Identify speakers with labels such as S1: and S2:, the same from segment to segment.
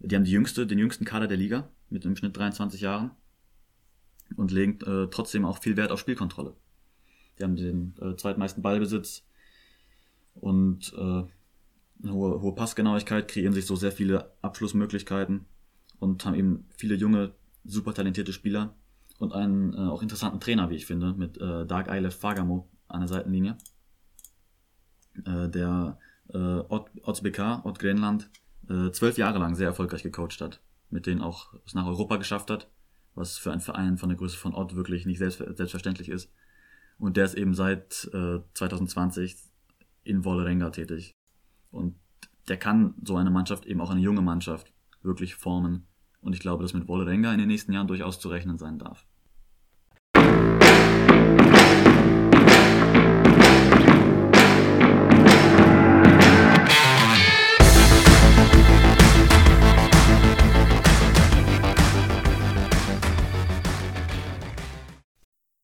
S1: Die haben die jüngste, den jüngsten Kader der Liga mit im Schnitt 23 Jahren und legen äh, trotzdem auch viel Wert auf Spielkontrolle. Die haben den äh, zweitmeisten Ballbesitz und äh, eine hohe, hohe Passgenauigkeit, kreieren sich so sehr viele Abschlussmöglichkeiten und haben eben viele junge, super talentierte Spieler und einen äh, auch interessanten Trainer, wie ich finde, mit äh, Dark Eilef Fagamo an der Seitenlinie. Äh, der äh, Ott, Ott Grenland, äh, zwölf Jahre lang sehr erfolgreich gecoacht hat, mit denen auch es nach Europa geschafft hat, was für einen Verein von der Größe von Ott wirklich nicht selbst, selbstverständlich ist. Und der ist eben seit äh, 2020 in Wollerenga tätig. Und der kann so eine Mannschaft, eben auch eine junge Mannschaft, wirklich formen. Und ich glaube, dass mit Wollerenga in den nächsten Jahren durchaus zu rechnen sein darf.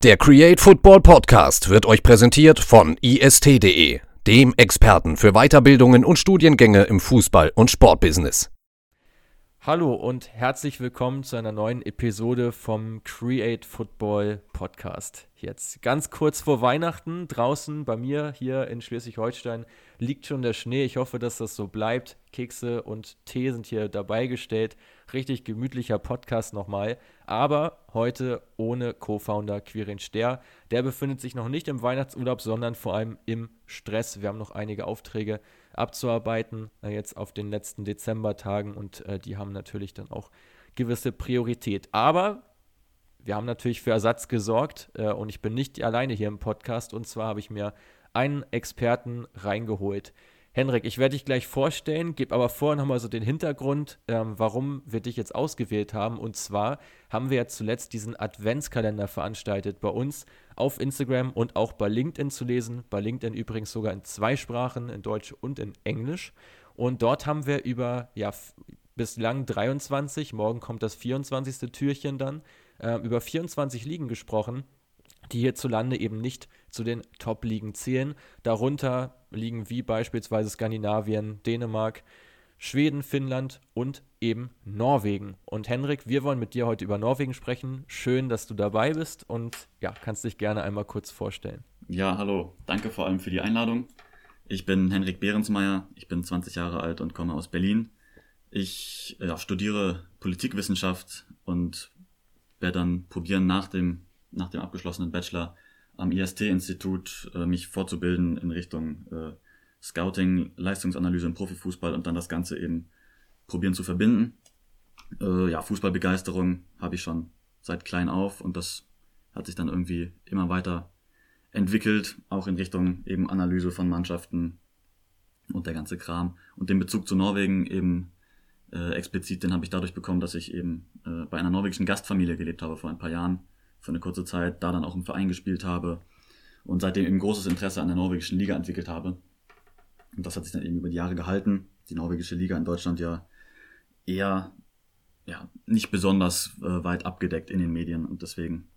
S2: Der Create Football Podcast wird euch präsentiert von ist.de, dem Experten für Weiterbildungen und Studiengänge im Fußball- und Sportbusiness.
S3: Hallo und herzlich willkommen zu einer neuen Episode vom Create Football Podcast. Jetzt ganz kurz vor Weihnachten draußen bei mir hier in Schleswig-Holstein liegt schon der Schnee. Ich hoffe, dass das so bleibt. Kekse und Tee sind hier dabei gestellt. Richtig gemütlicher Podcast nochmal. Aber heute ohne Co-Founder Quirin Ster. Der befindet sich noch nicht im Weihnachtsurlaub, sondern vor allem im Stress. Wir haben noch einige Aufträge abzuarbeiten, äh, jetzt auf den letzten Dezembertagen und äh, die haben natürlich dann auch gewisse Priorität. Aber wir haben natürlich für Ersatz gesorgt äh, und ich bin nicht alleine hier im Podcast und zwar habe ich mir einen Experten reingeholt. Henrik, ich werde dich gleich vorstellen, gebe aber vorher nochmal so den Hintergrund, ähm, warum wir dich jetzt ausgewählt haben. Und zwar haben wir ja zuletzt diesen Adventskalender veranstaltet bei uns auf Instagram und auch bei LinkedIn zu lesen. Bei LinkedIn übrigens sogar in zwei Sprachen, in Deutsch und in Englisch. Und dort haben wir über, ja, bislang 23, morgen kommt das 24. Türchen dann, äh, über 24 Ligen gesprochen die hierzulande eben nicht zu den Top-Ligen zählen. Darunter liegen wie beispielsweise Skandinavien, Dänemark, Schweden, Finnland und eben Norwegen. Und Henrik, wir wollen mit dir heute über Norwegen sprechen. Schön, dass du dabei bist und ja, kannst dich gerne einmal kurz vorstellen.
S1: Ja, hallo. Danke vor allem für die Einladung. Ich bin Henrik Behrensmeier, ich bin 20 Jahre alt und komme aus Berlin. Ich ja, studiere Politikwissenschaft und werde dann probieren, nach dem nach dem abgeschlossenen Bachelor am IST-Institut äh, mich fortzubilden in Richtung äh, Scouting, Leistungsanalyse im Profifußball und dann das Ganze eben probieren zu verbinden. Äh, ja, Fußballbegeisterung habe ich schon seit klein auf und das hat sich dann irgendwie immer weiter entwickelt, auch in Richtung eben Analyse von Mannschaften und der ganze Kram. Und den Bezug zu Norwegen eben äh, explizit, den habe ich dadurch bekommen, dass ich eben äh, bei einer norwegischen Gastfamilie gelebt habe vor ein paar Jahren für eine kurze Zeit da dann auch im Verein gespielt habe und seitdem eben großes Interesse an der norwegischen Liga entwickelt habe. Und das hat sich dann eben über die Jahre gehalten. Die norwegische Liga in Deutschland ja eher ja, nicht besonders äh, weit abgedeckt in den Medien und deswegen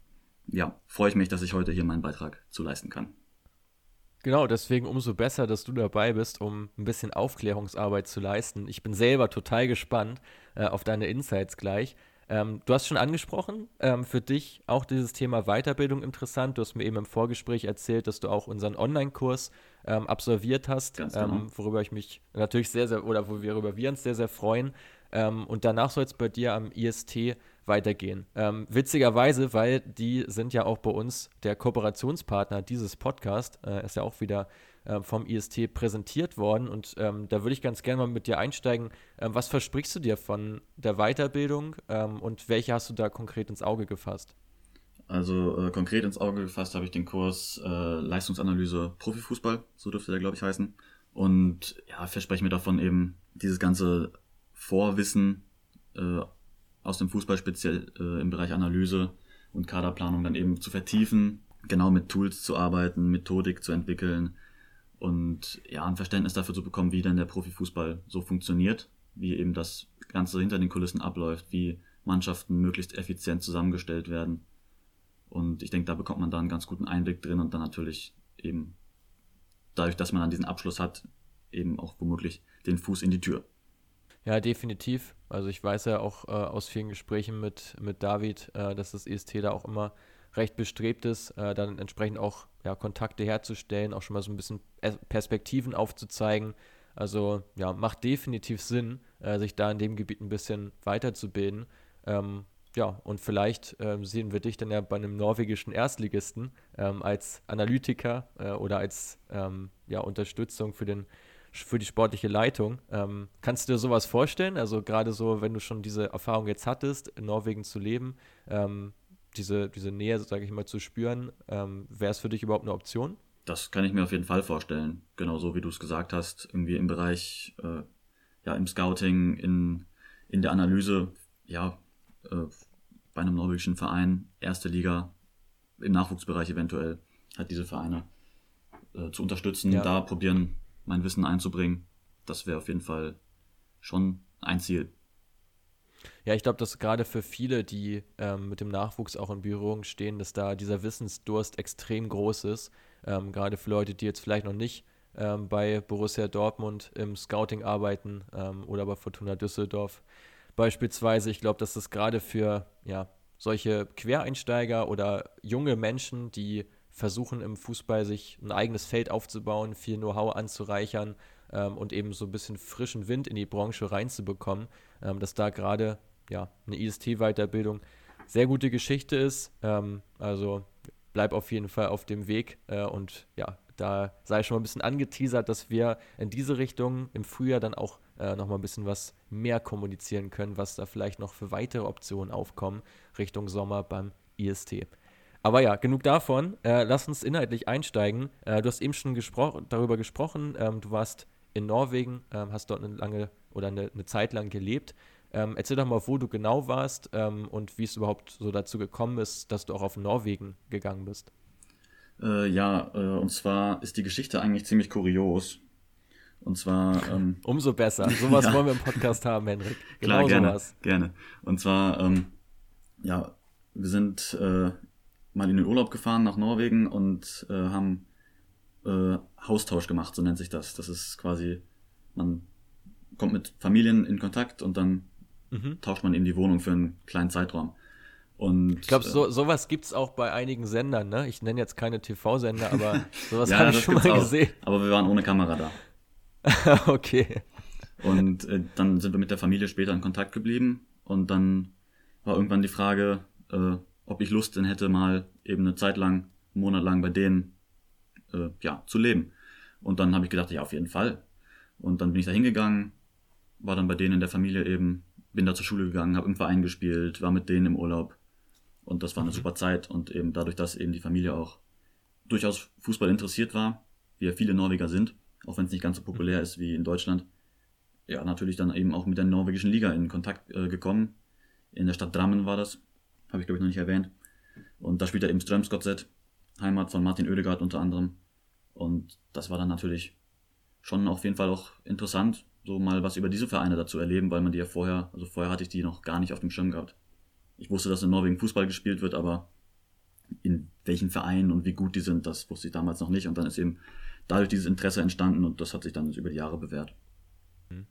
S1: ja, freue ich mich, dass ich heute hier meinen Beitrag zu leisten kann.
S3: Genau, deswegen umso besser, dass du dabei bist, um ein bisschen Aufklärungsarbeit zu leisten. Ich bin selber total gespannt äh, auf deine Insights gleich. Ähm, du hast schon angesprochen, ähm, für dich auch dieses Thema Weiterbildung interessant. Du hast mir eben im Vorgespräch erzählt, dass du auch unseren Online-Kurs ähm, absolviert hast,
S1: Ganz genau.
S3: Ähm, worüber ich mich natürlich sehr, sehr, oder worüber wir uns sehr, sehr freuen. Ähm, und danach soll es bei dir am IST weitergehen. Ähm, witzigerweise, weil die sind ja auch bei uns der Kooperationspartner dieses Podcast, äh, ist ja auch wieder äh, vom IST präsentiert worden. Und ähm, da würde ich ganz gerne mal mit dir einsteigen. Ähm, was versprichst du dir von der Weiterbildung ähm, und welche hast du da konkret ins Auge gefasst?
S1: Also äh, konkret ins Auge gefasst habe ich den Kurs äh, Leistungsanalyse Profifußball, so dürfte der, glaube ich, heißen. Und ja, verspreche mir davon eben dieses ganze Vorwissen äh, aus dem Fußball, speziell äh, im Bereich Analyse und Kaderplanung, dann eben zu vertiefen, genau mit Tools zu arbeiten, Methodik zu entwickeln, und ja, ein Verständnis dafür zu bekommen, wie denn der Profifußball so funktioniert, wie eben das Ganze hinter den Kulissen abläuft, wie Mannschaften möglichst effizient zusammengestellt werden. Und ich denke, da bekommt man da einen ganz guten Einblick drin und dann natürlich eben dadurch, dass man dann diesen Abschluss hat, eben auch womöglich den Fuß in die Tür.
S3: Ja, definitiv. Also ich weiß ja auch äh, aus vielen Gesprächen mit, mit David, äh, dass das EST da auch immer recht bestrebt ist, äh, dann entsprechend auch ja, Kontakte herzustellen, auch schon mal so ein bisschen Perspektiven aufzuzeigen. Also ja, macht definitiv Sinn, äh, sich da in dem Gebiet ein bisschen weiterzubilden. Ähm, ja, und vielleicht ähm, sehen wir dich dann ja bei einem norwegischen Erstligisten ähm, als Analytiker äh, oder als ähm, ja, Unterstützung für, den, für die sportliche Leitung. Ähm, kannst du dir sowas vorstellen? Also gerade so, wenn du schon diese Erfahrung jetzt hattest, in Norwegen zu leben, ähm, diese, diese Nähe, sage ich mal, zu spüren, ähm, wäre es für dich überhaupt eine Option?
S1: Das kann ich mir auf jeden Fall vorstellen. Genauso wie du es gesagt hast, irgendwie im Bereich, äh, ja, im Scouting, in, in der Analyse, ja, äh, bei einem norwegischen Verein, erste Liga, im Nachwuchsbereich eventuell, hat diese Vereine äh, zu unterstützen, ja. da probieren, mein Wissen einzubringen. Das wäre auf jeden Fall schon ein Ziel.
S3: Ja, ich glaube, dass gerade für viele, die ähm, mit dem Nachwuchs auch in Berührung stehen, dass da dieser Wissensdurst extrem groß ist. Ähm, gerade für Leute, die jetzt vielleicht noch nicht ähm, bei Borussia Dortmund im Scouting arbeiten ähm, oder bei Fortuna Düsseldorf beispielsweise. Ich glaube, dass das gerade für ja, solche Quereinsteiger oder junge Menschen, die versuchen im Fußball sich ein eigenes Feld aufzubauen, viel Know-how anzureichern ähm, und eben so ein bisschen frischen Wind in die Branche reinzubekommen, ähm, dass da gerade ja, eine IST-Weiterbildung sehr gute Geschichte ist. Ähm, also bleib auf jeden Fall auf dem Weg äh, und ja, da sei schon mal ein bisschen angeteasert, dass wir in diese Richtung im Frühjahr dann auch äh, noch mal ein bisschen was mehr kommunizieren können, was da vielleicht noch für weitere Optionen aufkommen Richtung Sommer beim IST. Aber ja, genug davon. Äh, lass uns inhaltlich einsteigen. Äh, du hast eben schon gespro darüber gesprochen. Ähm, du warst in Norwegen, ähm, hast dort eine lange oder eine, eine Zeit lang gelebt. Ähm, erzähl doch mal, wo du genau warst ähm, und wie es überhaupt so dazu gekommen ist, dass du auch auf Norwegen gegangen bist.
S1: Äh, ja, äh, und zwar ist die Geschichte eigentlich ziemlich kurios. Und zwar. Ähm,
S3: Umso besser. Sowas ja. wollen wir im Podcast haben, Henrik.
S1: Genau Klar, gerne, sowas. Gerne. Und zwar, ähm, ja, wir sind äh, mal in den Urlaub gefahren nach Norwegen und äh, haben äh, Haustausch gemacht, so nennt sich das. Das ist quasi, man kommt mit Familien in Kontakt und dann mhm. tauscht man eben die Wohnung für einen kleinen Zeitraum. Und,
S3: ich glaube, so, äh, sowas gibt es auch bei einigen Sendern, ne? Ich nenne jetzt keine TV-Sender, aber sowas ja, habe ich schon mal auch. gesehen.
S1: Aber wir waren ohne Kamera da.
S3: okay.
S1: Und äh, dann sind wir mit der Familie später in Kontakt geblieben und dann war irgendwann die Frage, äh, ob ich Lust denn hätte, mal eben eine Zeit lang, einen Monat lang bei denen äh, ja, zu leben. Und dann habe ich gedacht, ja, auf jeden Fall. Und dann bin ich da hingegangen, war dann bei denen in der Familie eben, bin da zur Schule gegangen, habe im Verein gespielt, war mit denen im Urlaub. Und das war eine mhm. super Zeit. Und eben dadurch, dass eben die Familie auch durchaus Fußball interessiert war, wie ja viele Norweger sind, auch wenn es nicht ganz so populär ist wie in Deutschland, ja, natürlich dann eben auch mit der norwegischen Liga in Kontakt äh, gekommen. In der Stadt Drammen war das, habe ich glaube ich noch nicht erwähnt. Und da spielt er eben Strömsgodset, Heimat von Martin Oedegaard unter anderem. Und das war dann natürlich schon auf jeden Fall auch interessant, so mal was über diese Vereine dazu erleben, weil man die ja vorher, also vorher hatte ich die noch gar nicht auf dem Schirm gehabt. Ich wusste, dass in Norwegen Fußball gespielt wird, aber in welchen Vereinen und wie gut die sind, das wusste ich damals noch nicht. Und dann ist eben dadurch dieses Interesse entstanden und das hat sich dann über die Jahre bewährt.
S3: Mhm.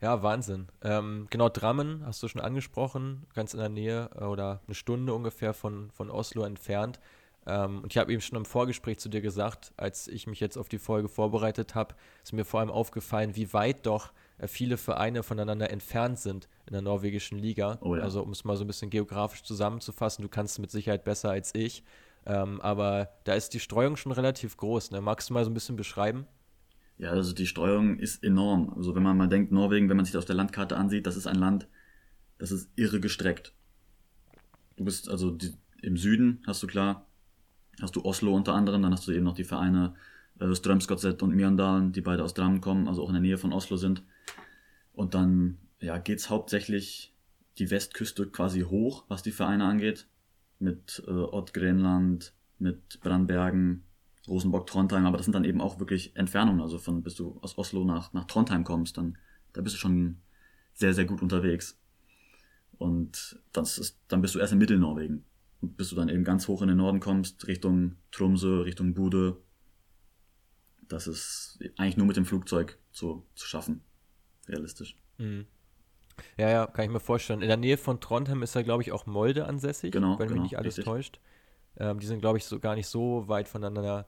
S3: Ja, Wahnsinn. Ähm, genau, Drammen hast du schon angesprochen, ganz in der Nähe äh, oder eine Stunde ungefähr von, von Oslo entfernt. Ähm, und ich habe eben schon im Vorgespräch zu dir gesagt, als ich mich jetzt auf die Folge vorbereitet habe, ist mir vor allem aufgefallen, wie weit doch äh, viele Vereine voneinander entfernt sind in der norwegischen Liga. Oh ja. Also um es mal so ein bisschen geografisch zusammenzufassen, du kannst es mit Sicherheit besser als ich. Ähm, aber da ist die Streuung schon relativ groß. Ne? Magst du mal so ein bisschen beschreiben?
S1: Ja, also die Streuung ist enorm. Also wenn man mal denkt, Norwegen, wenn man sich das auf der Landkarte ansieht, das ist ein Land, das ist irre gestreckt. Du bist also die, im Süden, hast du klar, hast du Oslo unter anderem, dann hast du eben noch die Vereine äh, Strömsgodset und Mjøndalen, die beide aus Drammen kommen, also auch in der Nähe von Oslo sind. Und dann ja, geht's hauptsächlich die Westküste quasi hoch, was die Vereine angeht mit äh, Ott Grenland, mit Brandbergen, Rosenborg, Trondheim, aber das sind dann eben auch wirklich Entfernungen. Also von bis du aus Oslo nach, nach Trondheim kommst, dann da bist du schon sehr, sehr gut unterwegs. Und das ist, dann bist du erst in Mittelnorwegen. Bis du dann eben ganz hoch in den Norden kommst, Richtung Tromsø, Richtung Bude, das ist eigentlich nur mit dem Flugzeug zu, zu schaffen. Realistisch.
S3: Mhm. Ja, ja, kann ich mir vorstellen. In der Nähe von Trondheim ist ja, glaube ich, auch Molde ansässig,
S1: Genau,
S3: wenn
S1: genau,
S3: mich nicht alles
S1: richtig.
S3: täuscht. Ähm, die sind, glaube ich, so gar nicht so weit voneinander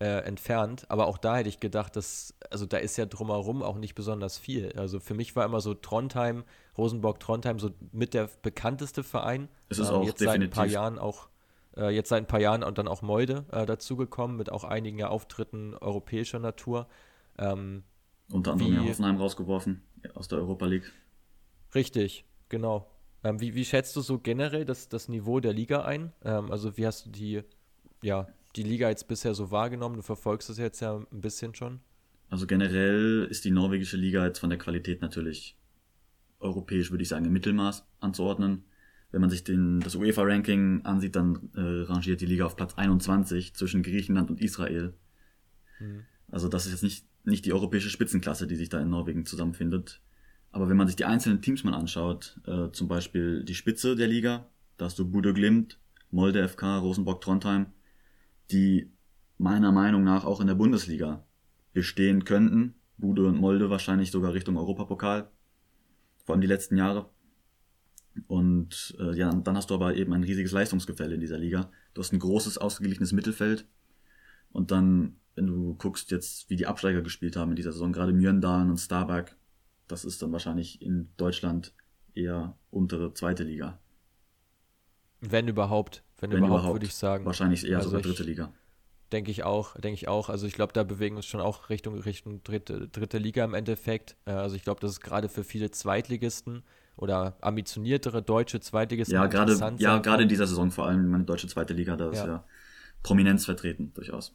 S3: äh, entfernt. Aber auch da hätte ich gedacht, dass, also da ist ja drumherum auch nicht besonders viel. Also für mich war immer so Trondheim, Rosenborg Trondheim so mit der bekannteste Verein.
S1: Es ist
S3: Ähm,
S1: auch
S3: jetzt seit ein paar
S1: definitiv-
S3: Jahren auch äh, jetzt seit ein paar Jahren und dann auch Molde äh, dazugekommen mit auch einigen ja Auftritten europäischer Natur. Ähm,
S1: Unter anderem
S3: Wie-
S1: ja Hoffenheim rausgeworfen aus der Europa League.
S3: Richtig, genau. Ähm, wie, wie schätzt du so generell das, das Niveau der Liga ein? Ähm, also wie hast du die, ja, die Liga jetzt bisher so wahrgenommen? Du verfolgst es jetzt ja ein bisschen schon.
S1: Also generell ist die norwegische Liga jetzt von der Qualität natürlich europäisch, würde ich sagen, im Mittelmaß anzuordnen. Wenn man sich den, das UEFA-Ranking ansieht, dann äh, rangiert die Liga auf Platz 21 zwischen Griechenland und Israel.
S3: Mhm.
S1: Also das ist jetzt nicht, nicht die europäische Spitzenklasse, die sich da in Norwegen zusammenfindet. Aber wenn man sich die einzelnen Teams mal anschaut, äh, zum Beispiel die Spitze der Liga, da hast du Budo Glimt, Molde FK, Rosenborg Trondheim, die meiner Meinung nach auch in der Bundesliga bestehen könnten. Bude und Molde wahrscheinlich sogar Richtung Europapokal. Vor allem die letzten Jahre. Und äh, ja, dann hast du aber eben ein riesiges Leistungsgefälle in dieser Liga. Du hast ein großes, ausgeglichenes Mittelfeld. Und dann, wenn du guckst jetzt, wie die Absteiger gespielt haben in dieser Saison, gerade Mjörndalen und Starbuck, das ist dann wahrscheinlich in Deutschland eher untere zweite Liga.
S3: Wenn überhaupt, wenn,
S1: Wenn
S3: überhaupt,
S1: überhaupt.
S3: würde ich sagen.
S1: Wahrscheinlich eher
S3: Also
S1: sogar dritte Liga.
S3: Denke ich auch, denke ich auch. Also ich glaube, da bewegen wir uns schon auch Richtung, Richtung dritte, dritte Liga im Endeffekt. Äh, Also ich glaube, das ist gerade für viele Zweitligisten oder ambitioniertere deutsche Zweitligisten
S1: Ja, gerade
S3: interessant
S1: ja, gerade in dieser Saison vor allem meine deutsche zweite Liga, da ist
S3: Ja.
S1: ja Prominenz vertreten, durchaus.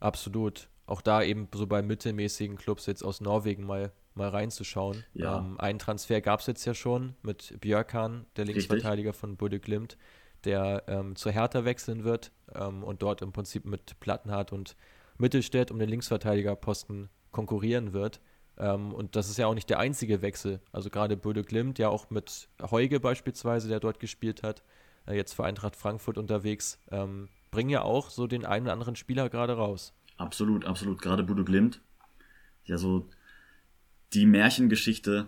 S3: Absolut. Auch da eben so bei mittelmäßigen Clubs jetzt aus Norwegen mal, mal reinzuschauen.
S1: Ja.
S3: Ähm, einen Transfer gab es jetzt ja schon mit Björkan, der
S1: Richtig.
S3: Linksverteidiger von Bude Glimt, der ähm, zur Hertha wechseln wird ähm, und dort im Prinzip mit Plattenhardt und Mittelstädt um den Linksverteidigerposten konkurrieren wird. Ähm, und das ist ja auch nicht der einzige Wechsel. Also gerade Böde Glimt, ja auch mit Heuge beispielsweise, der dort gespielt hat, äh, jetzt für Eintracht Frankfurt unterwegs, ähm, bringen ja auch so den einen oder anderen Spieler gerade raus.
S1: Absolut, absolut. Gerade Budo Glimt. Ja, so die Märchengeschichte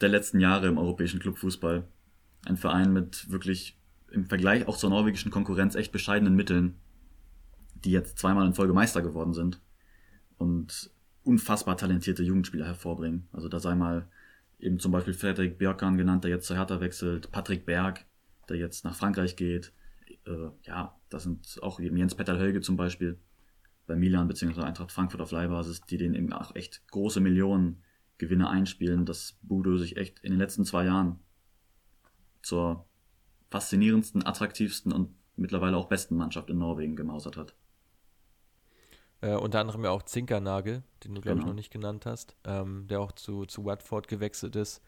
S1: der letzten Jahre im europäischen Clubfußball. Ein Verein mit wirklich im Vergleich auch zur norwegischen Konkurrenz echt bescheidenen Mitteln, die jetzt zweimal in Folge Meister geworden sind und unfassbar talentierte Jugendspieler hervorbringen. Also da sei mal eben zum Beispiel Frederik Björkan genannt, der jetzt zur Hertha wechselt, Patrick Berg, der jetzt nach Frankreich geht. Äh, ja, das sind auch eben Jens Petter Hölge zum Beispiel bei Milan bzw. Eintracht Frankfurt auf Leihbasis, die den eben auch echt große Millionen Gewinne einspielen, dass Budo sich echt in den letzten zwei Jahren zur faszinierendsten, attraktivsten und mittlerweile auch besten Mannschaft in Norwegen gemausert hat.
S3: Äh, unter anderem ja auch Zinkernagel, den du, glaube ich,
S1: Genau.
S3: noch nicht genannt hast, ähm, der auch zu, zu Watford gewechselt ist.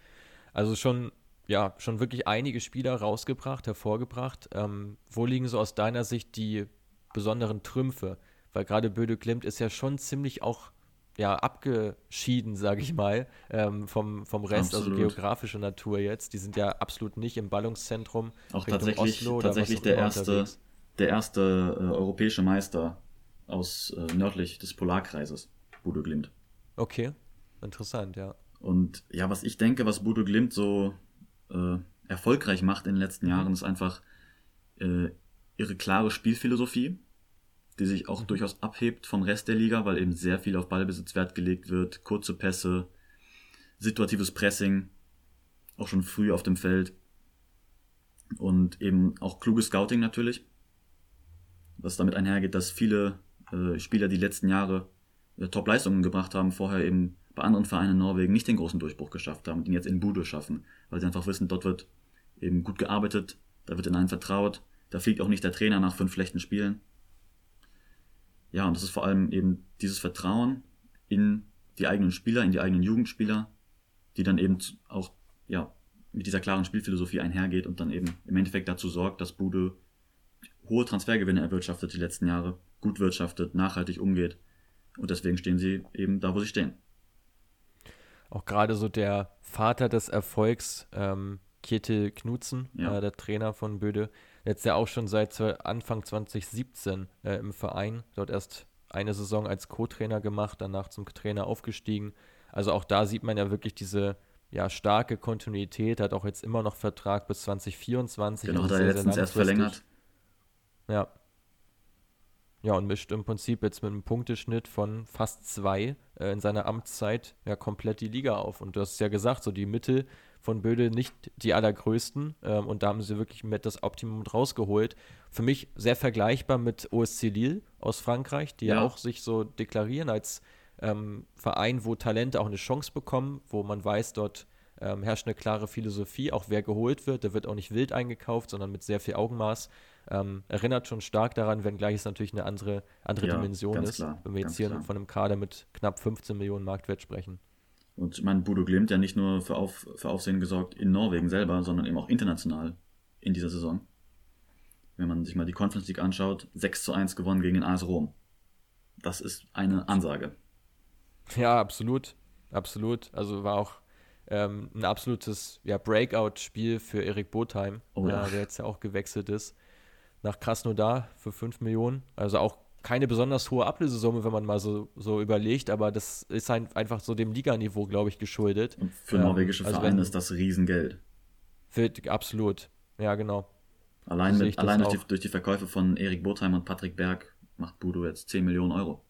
S3: Also schon, ja, schon wirklich einige Spieler rausgebracht, hervorgebracht. Ähm, wo liegen so aus deiner Sicht die besonderen Trümpfe? Weil gerade Böde Klimt ist ja schon ziemlich auch ja, abgeschieden, sage ich mal, ähm, vom, vom Rest,
S1: Absolut.
S3: also geografischer Natur jetzt. Die sind ja absolut nicht im Ballungszentrum.
S1: Auch
S3: Richtung
S1: tatsächlich,
S3: Oslo
S1: tatsächlich der erste,
S3: unterwegs.
S1: der erste äh, europäische Meister aus äh, nördlich des Polarkreises, Budo Glimt.
S3: Okay, interessant, ja.
S1: Und ja, was ich denke, was Bodo Glimt so äh, erfolgreich macht in den letzten Jahren, ist einfach äh, ihre klare Spielphilosophie, die sich auch durchaus abhebt vom Rest der Liga, weil eben sehr viel auf Ballbesitz Wert gelegt wird, kurze Pässe, situatives Pressing, auch schon früh auf dem Feld und eben auch kluges Scouting natürlich, was damit einhergeht, dass viele äh, Spieler die letzten Jahre äh, Top-Leistungen gebracht haben, vorher eben bei anderen Vereinen in Norwegen nicht den großen Durchbruch geschafft haben, den jetzt in Budo schaffen, weil sie einfach wissen, dort wird eben gut gearbeitet, da wird in einen vertraut, da fliegt auch nicht der Trainer nach fünf schlechten Spielen. Ja, und das ist vor allem eben dieses Vertrauen in die eigenen Spieler, in die eigenen Jugendspieler, die dann eben auch ja, mit dieser klaren Spielphilosophie einhergeht und dann eben im Endeffekt dazu sorgt, dass Bude hohe Transfergewinne erwirtschaftet die letzten Jahre, gut wirtschaftet, nachhaltig umgeht. Und deswegen stehen sie eben da, wo sie stehen.
S3: auch gerade so der Vater des Erfolgs, ähm, Kjetil Knudsen,
S1: Ja.
S3: äh, der Trainer von Böde, jetzt ja auch schon seit Anfang 2017 äh, im Verein, dort erst eine Saison als Co-Trainer gemacht, danach zum Trainer aufgestiegen, Also auch da sieht man ja wirklich diese ja, starke Kontinuität, hat auch jetzt immer noch Vertrag bis 2024.
S1: Genau,
S3: also
S1: hat er
S3: sehr,
S1: letztens erst verlängert.
S3: Ja. Ja, und mischt im Prinzip jetzt mit einem Punkteschnitt von fast zwei äh, in seiner Amtszeit ja komplett die Liga auf. Und du hast es ja gesagt, so die Mittel von Böde nicht die allergrößten. Ähm, und da haben sie wirklich mit das Optimum rausgeholt. Für mich sehr vergleichbar mit OSC Lille aus Frankreich, die ja,
S1: Ja.
S3: auch sich so deklarieren als ähm, Verein, wo Talente auch eine Chance bekommen, wo man weiß, dort ähm, herrscht eine klare Philosophie, auch wer geholt wird, der wird auch nicht wild eingekauft, sondern mit sehr viel Augenmaß. Ähm, erinnert schon stark daran, wenngleich es natürlich eine andere, andere
S1: Ja,
S3: Dimension ist,
S1: klar,
S3: wenn wir jetzt hier
S1: klar.
S3: von einem Kader mit knapp 15 Millionen Marktwert sprechen.
S1: Und ich meine, Bodo Glimt ja nicht nur für, Auf, für Aufsehen gesorgt in Norwegen selber, sondern eben auch international in dieser Saison. Wenn man sich mal die Conference League anschaut, 6 zu 1 gewonnen gegen den AS Rom. Das ist eine Ansage.
S3: Ja, absolut. Absolut. Also war auch ähm, ein absolutes ja, Breakout-Spiel für Erik Botheim,
S1: Oh ja.
S3: äh, der jetzt ja auch gewechselt ist nach Krasnodar für 5 Millionen. Also auch keine besonders hohe Ablösesumme, wenn man mal so, so überlegt, aber das ist ein, einfach so dem Liganiveau, glaube ich, geschuldet.
S1: Und für
S3: Ähm,
S1: norwegische
S3: also
S1: Vereine ist das Riesengeld.
S3: Wird, absolut. Ja, genau.
S1: Allein, mit, allein durch, die, durch die Verkäufe von Erik Botheim und Patrick Berg macht Bodo jetzt 10 Millionen Euro.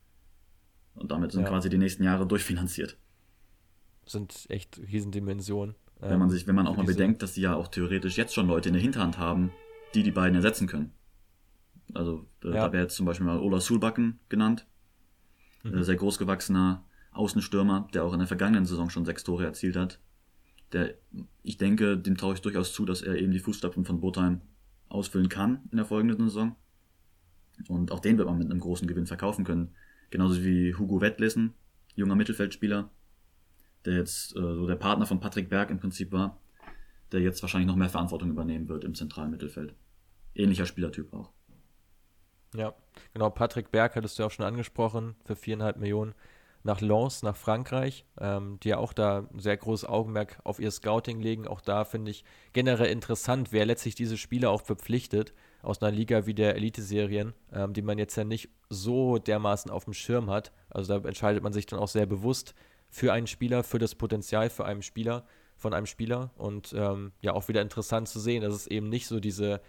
S1: Und damit sind
S3: Ja.
S1: quasi die nächsten Jahre durchfinanziert.
S3: Sind echt Riesendimensionen.
S1: Wenn man
S3: Ähm,
S1: sich, wenn man auch
S3: für
S1: mal bedenkt, dass die ja auch theoretisch jetzt schon Leute in der Hinterhand haben, die die beiden ersetzen können. Also äh,
S3: Ja.
S1: da wäre jetzt zum Beispiel mal Ola Sulbacken genannt,
S3: Mhm.
S1: äh, sehr großgewachsener Außenstürmer, der auch in der vergangenen Saison schon sechs Tore erzielt hat. Der, ich denke, dem traue ich durchaus zu, dass er eben die Fußstapfen von Botheim ausfüllen kann in der folgenden Saison. Und auch den wird man mit einem großen Gewinn verkaufen können. Genauso wie Hugo Wettlesen, junger Mittelfeldspieler, der jetzt äh, so der Partner von Patrick Berg im Prinzip war, der jetzt wahrscheinlich noch mehr Verantwortung übernehmen wird im zentralen Mittelfeld. Ähnlicher Spielertyp auch.
S3: Ja, genau. Patrick Berg hattest du ja auch schon angesprochen, für viereinhalb Millionen nach Lens, nach Frankreich, ähm, die ja auch da ein sehr großes Augenmerk auf ihr Scouting legen. Auch da finde ich generell interessant, wer letztlich diese Spieler auch verpflichtet aus einer Liga wie der Elite-Serien, ähm, die man jetzt ja nicht so dermaßen auf dem Schirm hat. Also da entscheidet man sich dann auch sehr bewusst für einen Spieler, für das Potenzial für einen Spieler, von einem Spieler. Und ähm, ja, auch wieder interessant zu sehen, dass es eben nicht so diese,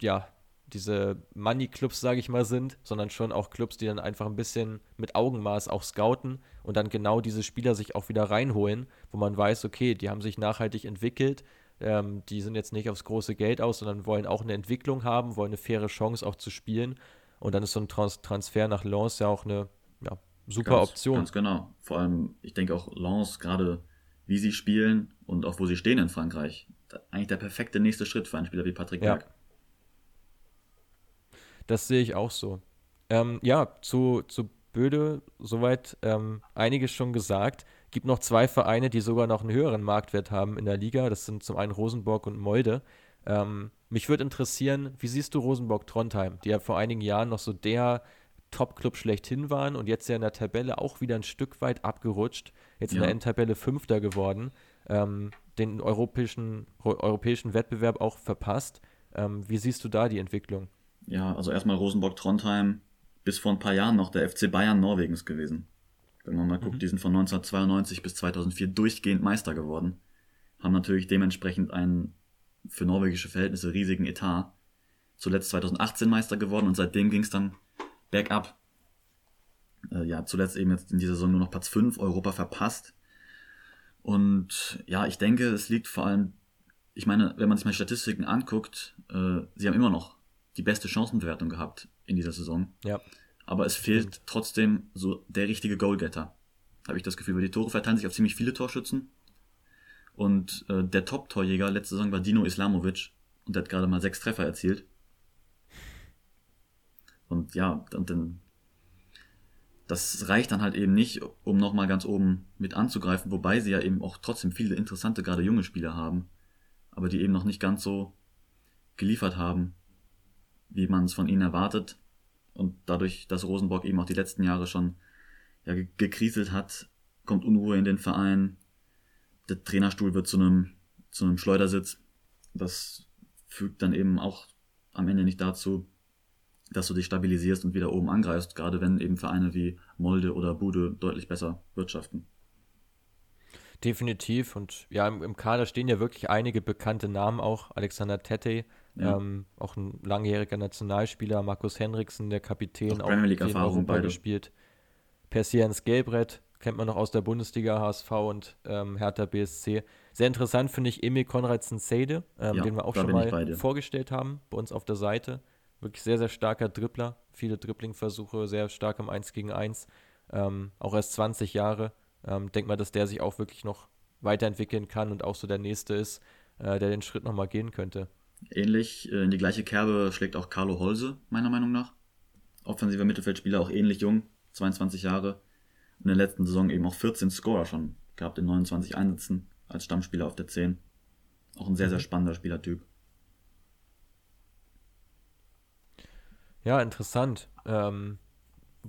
S3: ja, diese Money-Clubs, sage ich mal, sind, sondern schon auch Clubs, die dann einfach ein bisschen mit Augenmaß auch scouten und dann genau diese Spieler sich auch wieder reinholen, wo man weiß, okay, die haben sich nachhaltig entwickelt, ähm, die sind jetzt nicht aufs große Geld aus, sondern wollen auch eine Entwicklung haben, wollen eine faire Chance auch zu spielen. Und dann ist so ein Trans Transfer nach Lens ja auch eine ja, super
S1: Ganz-
S3: Option.
S1: Ganz genau. Vor allem, ich denke auch Lens, gerade wie sie spielen und auch wo sie stehen in Frankreich, eigentlich der perfekte nächste Schritt für einen Spieler wie Patrick
S3: Ja.
S1: Berg.
S3: Das sehe ich auch so. Ähm, ja, zu, zu Böde soweit ähm, einiges schon gesagt. Gibt noch zwei Vereine, die sogar noch einen höheren Marktwert haben in der Liga. Das sind zum einen Rosenborg und Molde. Ähm, mich würde interessieren, wie siehst du Rosenborg-Trondheim, die ja vor einigen Jahren noch so der Top-Club schlechthin waren und jetzt ja in der Tabelle auch wieder ein Stück weit abgerutscht. Jetzt in
S1: Ja.
S3: der Endtabelle Fünfter geworden. Ähm, den europäischen, europäischen Wettbewerb auch verpasst. Ähm, wie siehst du da die Entwicklung?
S1: Ja, also erstmal Rosenborg-Trondheim, bis vor ein paar Jahren noch der FC Bayern Norwegens gewesen. Wenn man mal guckt, die sind von 1992 bis 2004 durchgehend Meister geworden. Haben natürlich dementsprechend einen für norwegische Verhältnisse riesigen Etat. Zuletzt 2018 Meister geworden und seitdem ging es dann bergab. Äh, ja, zuletzt eben jetzt in dieser Saison nur noch Platz 5, Europa verpasst. Und ja, ich denke, es liegt vor allem, ich meine, wenn man sich mal Statistiken anguckt, äh, sie haben immer noch die beste Chancenbewertung gehabt in dieser Saison.
S3: Ja.
S1: Aber es fehlt trotzdem so der richtige Goalgetter. Habe ich das Gefühl, weil die Tore verteilen sich auf ziemlich viele Torschützen. Und äh, der Top-Torjäger letzte Saison war Dino Islamovic und der hat gerade mal sechs Treffer erzielt. Und ja, und dann das reicht dann halt eben nicht, um nochmal ganz oben mit anzugreifen, wobei sie ja eben auch trotzdem viele interessante, gerade junge Spieler haben, aber die eben noch nicht ganz so geliefert haben, wie man es von ihnen erwartet. Und dadurch, dass Rosenborg eben auch die letzten Jahre schon ja, ge- gekriselt hat, kommt Unruhe in den Verein. Der Trainerstuhl wird zu einem, zu einem Schleudersitz. Das fügt dann eben auch am Ende nicht dazu, dass du dich stabilisierst und wieder oben angreifst, gerade wenn eben Vereine wie Molde oder Bude deutlich besser wirtschaften.
S3: Definitiv. Und ja, im, im, Kader stehen ja wirklich einige bekannte Namen auch. Alexander Tete, ja. ähm, auch ein langjähriger Nationalspieler, Markus Henriksen, der Kapitän,
S1: auch, auch Premier League Erfahrung beide.
S3: gespielt. Persians Gelbrett, kennt man noch aus der Bundesliga, HSV und ähm, Hertha BSC. Sehr interessant finde ich Emil Konradsen Seide, ähm, ja, den wir auch schon mal vorgestellt haben, bei uns auf der Seite. Wirklich sehr, sehr starker Dribbler, viele Dribbling-Versuche, sehr stark im 1 gegen 1. Ähm, auch erst 20 Jahre. Ähm, denk mal, dass der sich auch wirklich noch weiterentwickeln kann und auch so der Nächste ist, äh, der den Schritt nochmal gehen könnte.
S1: Ähnlich, äh, in die gleiche Kerbe schlägt auch Carlo Holse, meiner Meinung nach. Offensiver Mittelfeldspieler, auch ähnlich jung, 22 Jahre in der letzten Saison eben auch 14 Scorer schon gehabt in 29 Einsätzen als Stammspieler auf der 10. Auch ein sehr, sehr mhm. spannender Spielertyp.
S3: Ja, interessant. Ähm,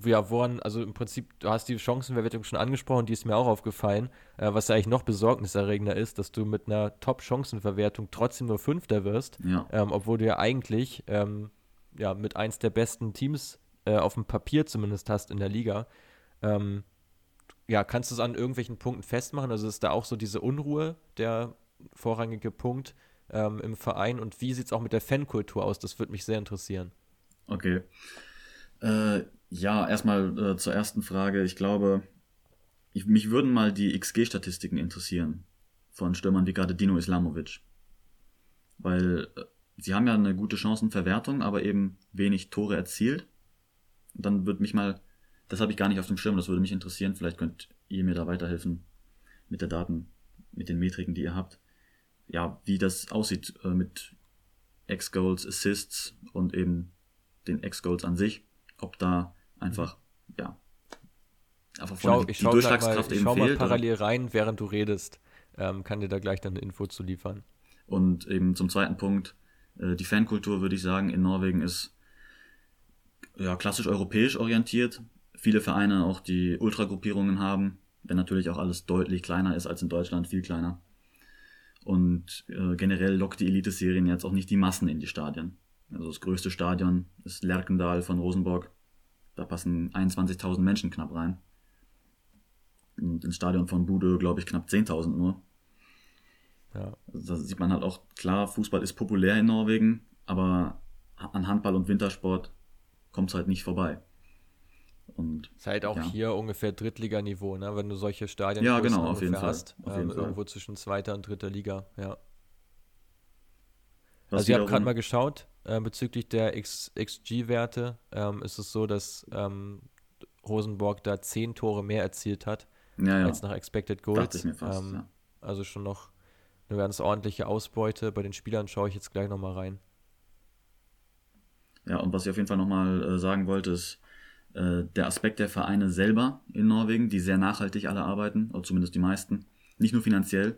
S3: ja, woran, also im Prinzip, du hast die Chancenverwertung schon angesprochen, die ist mir auch aufgefallen. Äh, was ja eigentlich noch besorgniserregender ist, dass du mit einer Top-Chancenverwertung trotzdem nur Fünfter wirst,
S1: ja.
S3: ähm, obwohl du ja eigentlich ähm, ja, mit eins der besten Teams äh, auf dem Papier zumindest hast in der Liga. Ähm, ja, kannst du es an irgendwelchen Punkten festmachen? Also ist da auch so diese Unruhe der vorrangige Punkt ähm, im Verein und wie sieht es auch mit der Fankultur aus? Das würde mich sehr interessieren.
S1: Okay. Äh, ja, erstmal äh, zur ersten Frage. Ich glaube, ich, mich würden mal die XG-Statistiken interessieren von Stürmern wie gerade Dino Islamovic. Weil äh, sie haben ja eine gute Chancenverwertung, aber eben wenig Tore erzielt. Und dann würde mich mal das habe ich gar nicht auf dem Schirm, das würde mich interessieren. Vielleicht könnt ihr mir da weiterhelfen mit der Daten, mit den Metriken, die ihr habt. Ja, wie das aussieht äh, mit X-Goals, Assists und eben den X-Goals an sich. Ob da einfach, ja,
S3: einfach von schau, die, die Durchschlagskraft mal, eben schau fehlt. Ich schau mal parallel oder? rein, während du redest. Ähm, kann dir da gleich dann eine Info zu liefern.
S1: Und eben zum zweiten Punkt, äh, die Fankultur, würde ich sagen, in Norwegen ist ja klassisch europäisch orientiert viele Vereine auch die Ultragruppierungen haben, wenn natürlich auch alles deutlich kleiner ist als in Deutschland, viel kleiner. Und äh, generell lockt die Elite-Serien jetzt auch nicht die Massen in die Stadien. Also das größte Stadion ist Lerkendal von Rosenborg. Da passen 21.000 Menschen knapp rein. Und ins Stadion von Bude, glaube ich, knapp 10.000 nur. Ja. Also da sieht man halt auch klar, Fußball ist populär in Norwegen, aber an Handball und Wintersport kommt es halt nicht vorbei. Und,
S3: ist halt auch ja. hier ungefähr Drittliganiveau, ne? wenn du solche Stadien
S1: ja, genau, auf jeden hast.
S3: Fall. Auf jeden ähm, Fall. Irgendwo zwischen zweiter und dritter Liga, ja. Was also ich habe gerade mal geschaut, äh, bezüglich der XG-Werte ähm, ist es so, dass ähm, Rosenborg da zehn Tore mehr erzielt hat
S1: ja,
S3: als nach Expected Goals.
S1: Fast, ähm, ja.
S3: Also schon noch eine ganz ordentliche Ausbeute. Bei den Spielern schaue ich jetzt gleich nochmal rein.
S1: Ja, und was ich auf jeden Fall nochmal äh, sagen wollte, ist, äh, der Aspekt der Vereine selber in Norwegen, die sehr nachhaltig alle arbeiten, oder zumindest die meisten. Nicht nur finanziell,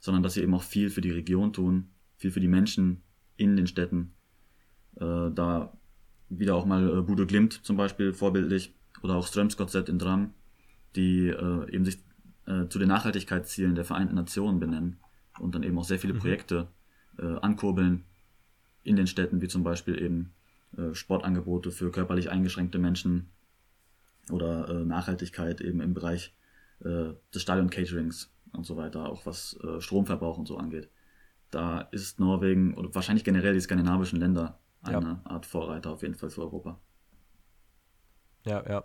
S1: sondern dass sie eben auch viel für die Region tun, viel für die Menschen in den Städten. Äh, da wieder auch mal äh, Bude Glimt zum Beispiel vorbildlich oder auch Strömsgodset in Dram, die äh, eben sich äh, zu den Nachhaltigkeitszielen der Vereinten Nationen benennen und dann eben auch sehr viele mhm. Projekte äh, ankurbeln in den Städten, wie zum Beispiel eben äh, Sportangebote für körperlich eingeschränkte Menschen oder äh, Nachhaltigkeit eben im Bereich des Stadion-Caterings und so weiter, auch was Stromverbrauch und so angeht. Da ist Norwegen oder wahrscheinlich generell die skandinavischen Länder eine ja. Art Vorreiter auf jeden Fall für Europa.
S3: Ja, ja.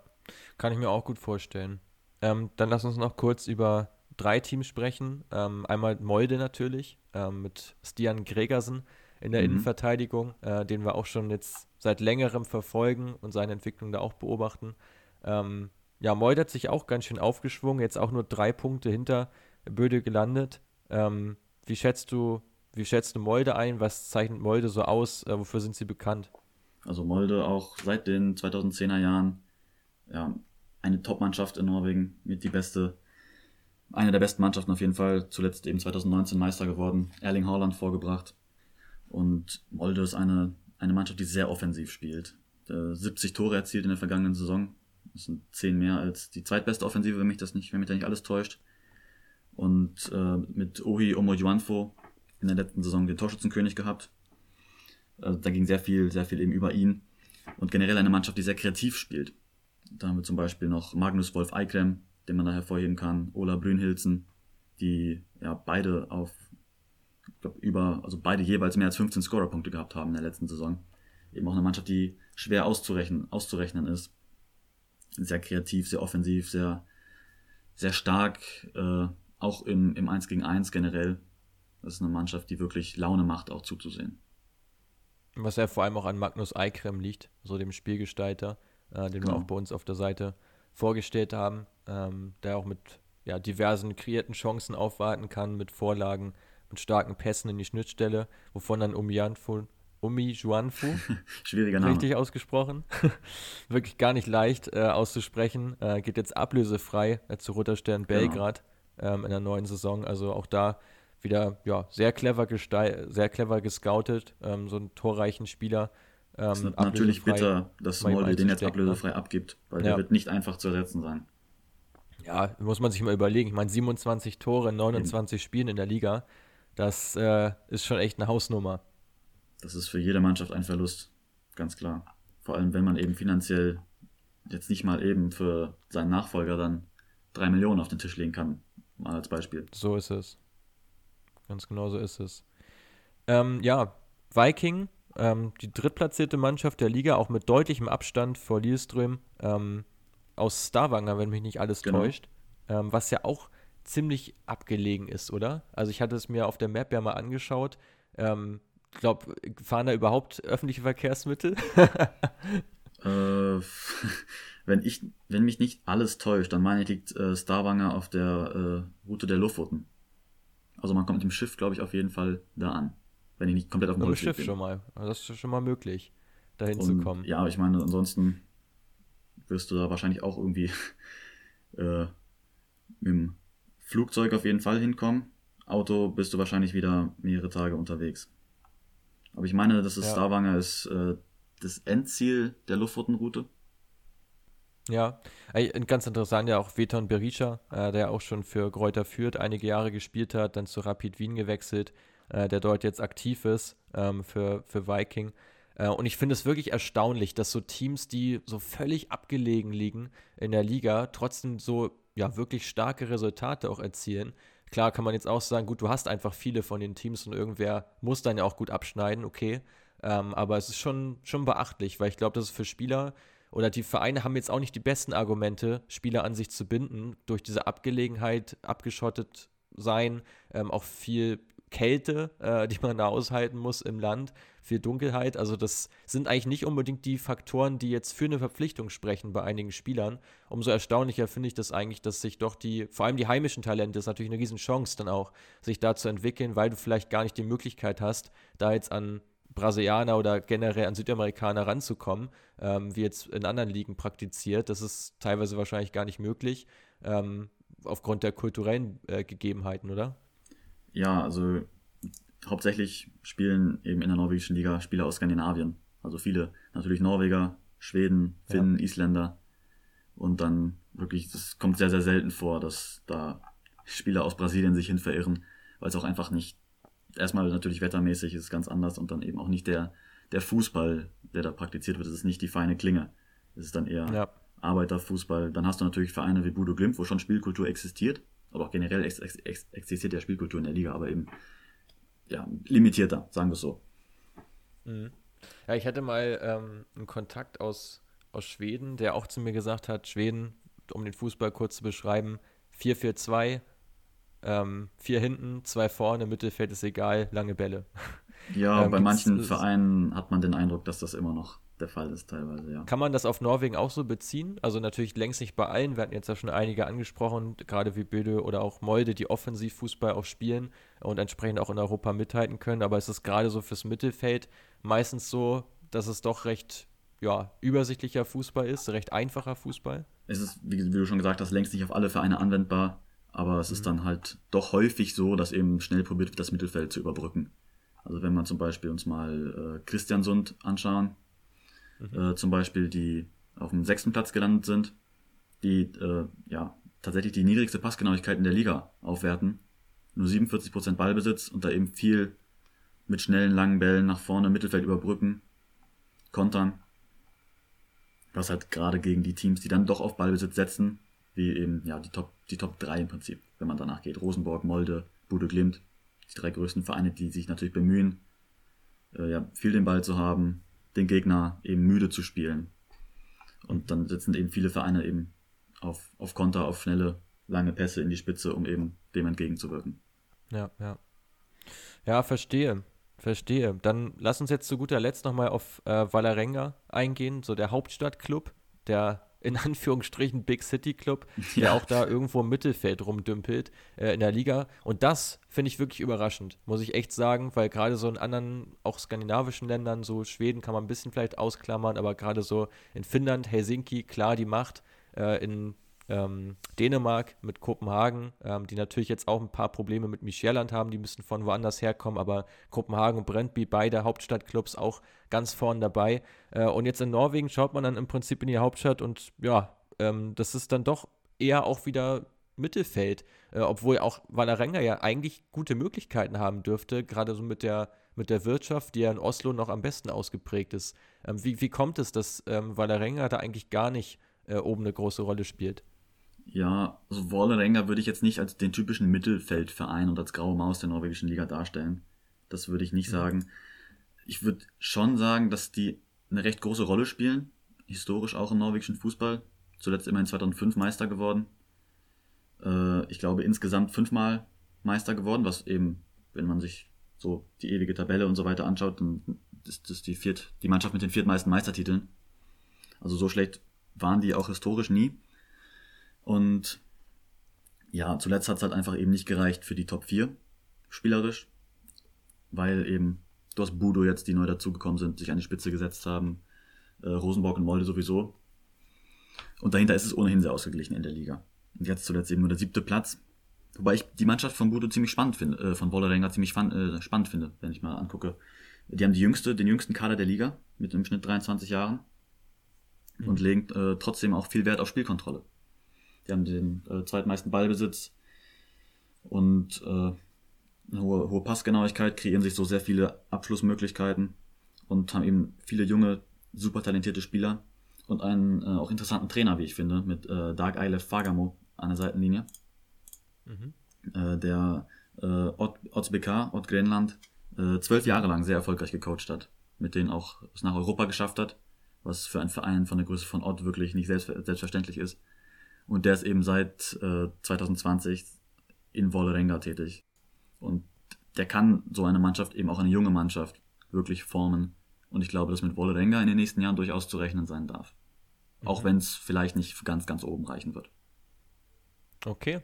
S3: Kann ich mir auch gut vorstellen. Ähm, dann lass uns noch kurz über drei Teams sprechen. Ähm, einmal Molde natürlich, ähm, mit Stian Gregersen in der mhm. Innenverteidigung, äh, den wir auch schon jetzt seit längerem verfolgen und seine Entwicklung da auch beobachten. Ähm, ja, Mold hat sich auch ganz schön aufgeschwungen, jetzt auch nur drei Punkte hinter Böde gelandet. Ähm, wie schätzt du, wie schätzt du Molde ein? Was zeichnet Molde so aus? Äh, wofür sind sie bekannt?
S1: Also Molde auch seit den 2010er Jahren ja, eine Top-Mannschaft in Norwegen, mit die beste, eine der besten Mannschaften auf jeden Fall, zuletzt eben 2019 Meister geworden, Erling Haaland vorgebracht. Und Molde ist eine, eine Mannschaft, die sehr offensiv spielt. 70 Tore erzielt in der vergangenen Saison, das sind zehn mehr als die zweitbeste Offensive, wenn mich das nicht, wenn mich da nicht alles täuscht. Und äh, mit Ohi Omojuanfo in der letzten Saison den Torschützenkönig gehabt. Also da ging sehr viel, sehr viel eben über ihn. Und generell eine Mannschaft, die sehr kreativ spielt. Da haben wir zum Beispiel noch Magnus Wolf Eikrem, den man da hervorheben kann, Ola Brünhilsen, die ja beide auf ich glaub, über, also beide jeweils mehr als 15 Scorerpunkte gehabt haben in der letzten Saison. Eben auch eine Mannschaft, die schwer auszurechnen, auszurechnen ist. Sehr kreativ, sehr offensiv, sehr, sehr stark, äh, auch im, im 1 gegen 1 generell. Das ist eine Mannschaft, die wirklich Laune macht, auch zuzusehen.
S3: Was ja vor allem auch an Magnus Eikrem liegt, so dem Spielgestalter, äh, den genau. wir auch bei uns auf der Seite vorgestellt haben, ähm, der auch mit ja, diversen kreierten Chancen aufwarten kann, mit Vorlagen, mit starken Pässen in die Schnittstelle, wovon dann Umianfu, Umi Juanfu,
S1: schwieriger Name,
S3: richtig ausgesprochen, wirklich gar nicht leicht äh, auszusprechen, äh, geht jetzt ablösefrei äh, zu Rutterstern genau. Belgrad genau. ähm, in der neuen Saison, also auch da wieder ja, sehr clever sehr clever gescoutet, ähm, so einen torreichen Spieler.
S1: Ähm, ist natürlich bitter, dass Molde den jetzt ablösefrei ne? abgibt, weil ja. der wird nicht einfach zu ersetzen sein.
S3: Ja, muss man sich mal überlegen. Ich meine, 27 Tore in 29 Eben. Spielen in der Liga, das äh, ist schon echt eine Hausnummer.
S1: Das ist für jede Mannschaft ein Verlust, ganz klar. Vor allem, wenn man eben finanziell jetzt nicht mal eben für seinen Nachfolger dann drei Millionen auf den Tisch legen kann, mal als Beispiel.
S3: So ist es. Ganz genau so ist es. Ähm, ja, Viking, ähm, die drittplatzierte Mannschaft der Liga, auch mit deutlichem Abstand vor Lilleström. Ähm, aus Stavanger, wenn mich nicht alles genau. täuscht, ähm, was ja auch ziemlich abgelegen ist, oder? Also ich hatte es mir auf der Map ja mal angeschaut. Ähm, glaube, fahren da überhaupt öffentliche Verkehrsmittel?
S1: äh, wenn ich, wenn mich nicht alles täuscht, dann meine ich, liegt äh, Stavanger auf der äh, Route der Lofoten. Also man kommt mit dem Schiff, glaube ich, auf jeden Fall da an. Wenn ich nicht komplett auf dem
S3: Mit dem Schiff bin. schon mal. Also das ist schon mal möglich, dahin Und, zu kommen.
S1: Ja, ich meine, ansonsten wirst du da wahrscheinlich auch irgendwie äh, mit dem Flugzeug auf jeden Fall hinkommen. Auto bist du wahrscheinlich wieder mehrere Tage unterwegs. Aber ich meine, dass es ja. Stavanger ist äh, das Endziel der Luftfotenroute.
S3: Ja, ganz interessant ja auch Veton Berisha, äh, der auch schon für Kräuter Fürth einige Jahre gespielt hat, dann zu Rapid Wien gewechselt, äh, der dort jetzt aktiv ist ähm, für, für Viking. Äh, und ich finde es wirklich erstaunlich, dass so Teams, die so völlig abgelegen liegen in der Liga, trotzdem so ja wirklich starke Resultate auch erzielen. Klar kann man jetzt auch sagen, gut, du hast einfach viele von den Teams und irgendwer muss dann ja auch gut abschneiden, okay. Ähm, aber es ist schon, schon beachtlich, weil ich glaube, dass es für Spieler oder die Vereine haben jetzt auch nicht die besten Argumente, Spieler an sich zu binden, durch diese Abgelegenheit, abgeschottet sein, ähm, auch viel Kälte, äh, die man da aushalten muss im Land, viel Dunkelheit. Also das sind eigentlich nicht unbedingt die Faktoren, die jetzt für eine Verpflichtung sprechen bei einigen Spielern. Umso erstaunlicher finde ich das eigentlich, dass sich doch die, vor allem die heimischen Talente, ist natürlich eine Riesenchance dann auch, sich da zu entwickeln, weil du vielleicht gar nicht die Möglichkeit hast, da jetzt an Brasilianer oder generell an Südamerikaner ranzukommen, ähm, wie jetzt in anderen Ligen praktiziert. Das ist teilweise wahrscheinlich gar nicht möglich, ähm, aufgrund der kulturellen äh, Gegebenheiten, oder?
S1: Ja, also hauptsächlich spielen eben in der norwegischen Liga Spieler aus Skandinavien. Also viele, natürlich Norweger, Schweden, Finnen, ja. Isländer. Und dann wirklich, das kommt sehr, sehr selten vor, dass da Spieler aus Brasilien sich hin verirren, weil es auch einfach nicht, erstmal natürlich wettermäßig ist es ganz anders und dann eben auch nicht der, der Fußball, der da praktiziert wird, es ist nicht die feine Klinge. Es ist dann eher ja. Arbeiterfußball. Dann hast du natürlich Vereine wie Budo Glimt, wo schon Spielkultur existiert oder auch generell ex ex existiert ja Spielkultur in der Liga, aber eben ja, limitierter, sagen wir es so.
S3: Mhm. Ja, ich hatte mal ähm, einen Kontakt aus, aus Schweden, der auch zu mir gesagt hat, Schweden, um den Fußball kurz zu beschreiben, 4-4-2, ähm, vier hinten, zwei vorne, Mittelfeld ist egal, lange Bälle.
S1: Ja, ähm, bei manchen Vereinen hat man den Eindruck, dass das immer noch der Fall ist teilweise, ja.
S3: Kann man das auf Norwegen auch so beziehen? Also natürlich längst nicht bei allen. Wir hatten jetzt ja schon einige angesprochen, gerade wie Böde oder auch Molde, die Offensivfußball auch spielen und entsprechend auch in Europa mithalten können. Aber es ist gerade so fürs Mittelfeld meistens so, dass es doch recht ja, übersichtlicher Fußball ist, recht einfacher Fußball.
S1: Es ist, wie, wie du schon gesagt hast, längst nicht auf alle Vereine anwendbar. Aber es mhm. ist dann halt doch häufig so, dass eben schnell probiert wird, das Mittelfeld zu überbrücken. Also wenn man zum Beispiel uns mal äh, Christiansund anschauen, mhm. äh, zum Beispiel, die auf dem sechsten Platz gelandet sind, die äh, ja tatsächlich die niedrigste Passgenauigkeit in der Liga aufwerten. Nur 47% Ballbesitz und da eben viel mit schnellen, langen Bällen nach vorne, Mittelfeld überbrücken, kontern. Was halt gerade gegen die Teams, die dann doch auf Ballbesitz setzen, wie eben ja, die, Top, die Top 3 im Prinzip, wenn man danach geht. Rosenborg, Molde, Budo Glimt, die drei größten Vereine, die sich natürlich bemühen, äh, ja, viel den Ball zu haben, den Gegner eben müde zu spielen. Und dann sitzen eben viele Vereine eben auf, auf Konter, auf schnelle, lange Pässe in die Spitze, um eben dem entgegenzuwirken.
S3: Ja, ja. Ja, verstehe. Verstehe. Dann lass uns jetzt zu guter Letzt nochmal auf äh, Valarenga eingehen, so der Hauptstadtclub, der in Anführungsstrichen Big City Club, der ja. auch da irgendwo im Mittelfeld rumdümpelt äh, in der Liga. Und das finde ich wirklich überraschend, muss ich echt sagen, weil gerade so in anderen, auch skandinavischen Ländern, so Schweden kann man ein bisschen vielleicht ausklammern, aber gerade so in Finnland, Helsinki, klar die Macht, äh, in ähm, Dänemark mit Kopenhagen, ähm, die natürlich jetzt auch ein paar Probleme mit Michelland haben, die müssen von woanders herkommen, aber Kopenhagen und Brentby, beide Hauptstadtclubs auch ganz vorn dabei. Äh, und jetzt in Norwegen schaut man dann im Prinzip in die Hauptstadt und ja, ähm, das ist dann doch eher auch wieder Mittelfeld, äh, obwohl auch Valarenga ja eigentlich gute Möglichkeiten haben dürfte, gerade so mit der, mit der Wirtschaft, die ja in Oslo noch am besten ausgeprägt ist. Ähm, wie, wie kommt es, dass ähm, Valarenga da eigentlich gar nicht äh, oben eine große Rolle spielt?
S1: Ja, also Vålerenga würde ich jetzt nicht als den typischen Mittelfeldverein und als graue Maus der norwegischen Liga darstellen. Das würde ich nicht mhm. sagen. Ich würde schon sagen, dass die eine recht große Rolle spielen, historisch auch im norwegischen Fußball. Zuletzt immerhin 2005 Meister geworden. Äh, ich glaube insgesamt fünfmal Meister geworden, was eben, wenn man sich so die ewige Tabelle und so weiter anschaut, dann ist das die, viert, die Mannschaft mit den viertmeisten Meistertiteln. Also so schlecht waren die auch historisch nie. Und ja, zuletzt hat es halt einfach eben nicht gereicht für die Top 4 spielerisch, weil eben du hast Budo jetzt, die neu dazugekommen sind, sich an die Spitze gesetzt haben, äh, Rosenborg und Molde sowieso. Und dahinter ist es ohnehin sehr ausgeglichen in der Liga. Und jetzt zuletzt eben nur der siebte Platz. Wobei ich die Mannschaft von Budo ziemlich spannend finde, äh, von Wollerenga ziemlich fan, äh, spannend finde, wenn ich mal angucke. Die haben die jüngste, den jüngsten Kader der Liga mit im Schnitt 23 Jahren mhm. und legen äh, trotzdem auch viel Wert auf Spielkontrolle. Die haben den äh, zweitmeisten Ballbesitz und äh, eine hohe, hohe Passgenauigkeit, kreieren sich so sehr viele Abschlussmöglichkeiten und haben eben viele junge, super talentierte Spieler und einen äh, auch interessanten Trainer, wie ich finde, mit äh, Dark Eilef Fagamo an der Seitenlinie. Mhm. Äh, der äh, Ott, Otsbk, Ott Grenland, äh, zwölf Jahre lang sehr erfolgreich gecoacht hat, mit denen auch es nach Europa geschafft hat, was für einen Verein von der Größe von Ott wirklich nicht selbst, selbstverständlich ist. Und der ist eben seit äh, 2020 in Vålerenga tätig. Und der kann so eine Mannschaft, eben auch eine junge Mannschaft, wirklich formen. Und ich glaube, dass mit Vålerenga in den nächsten Jahren durchaus zu rechnen sein darf. Mhm. Auch wenn es vielleicht nicht ganz, ganz oben reichen wird.
S3: Okay.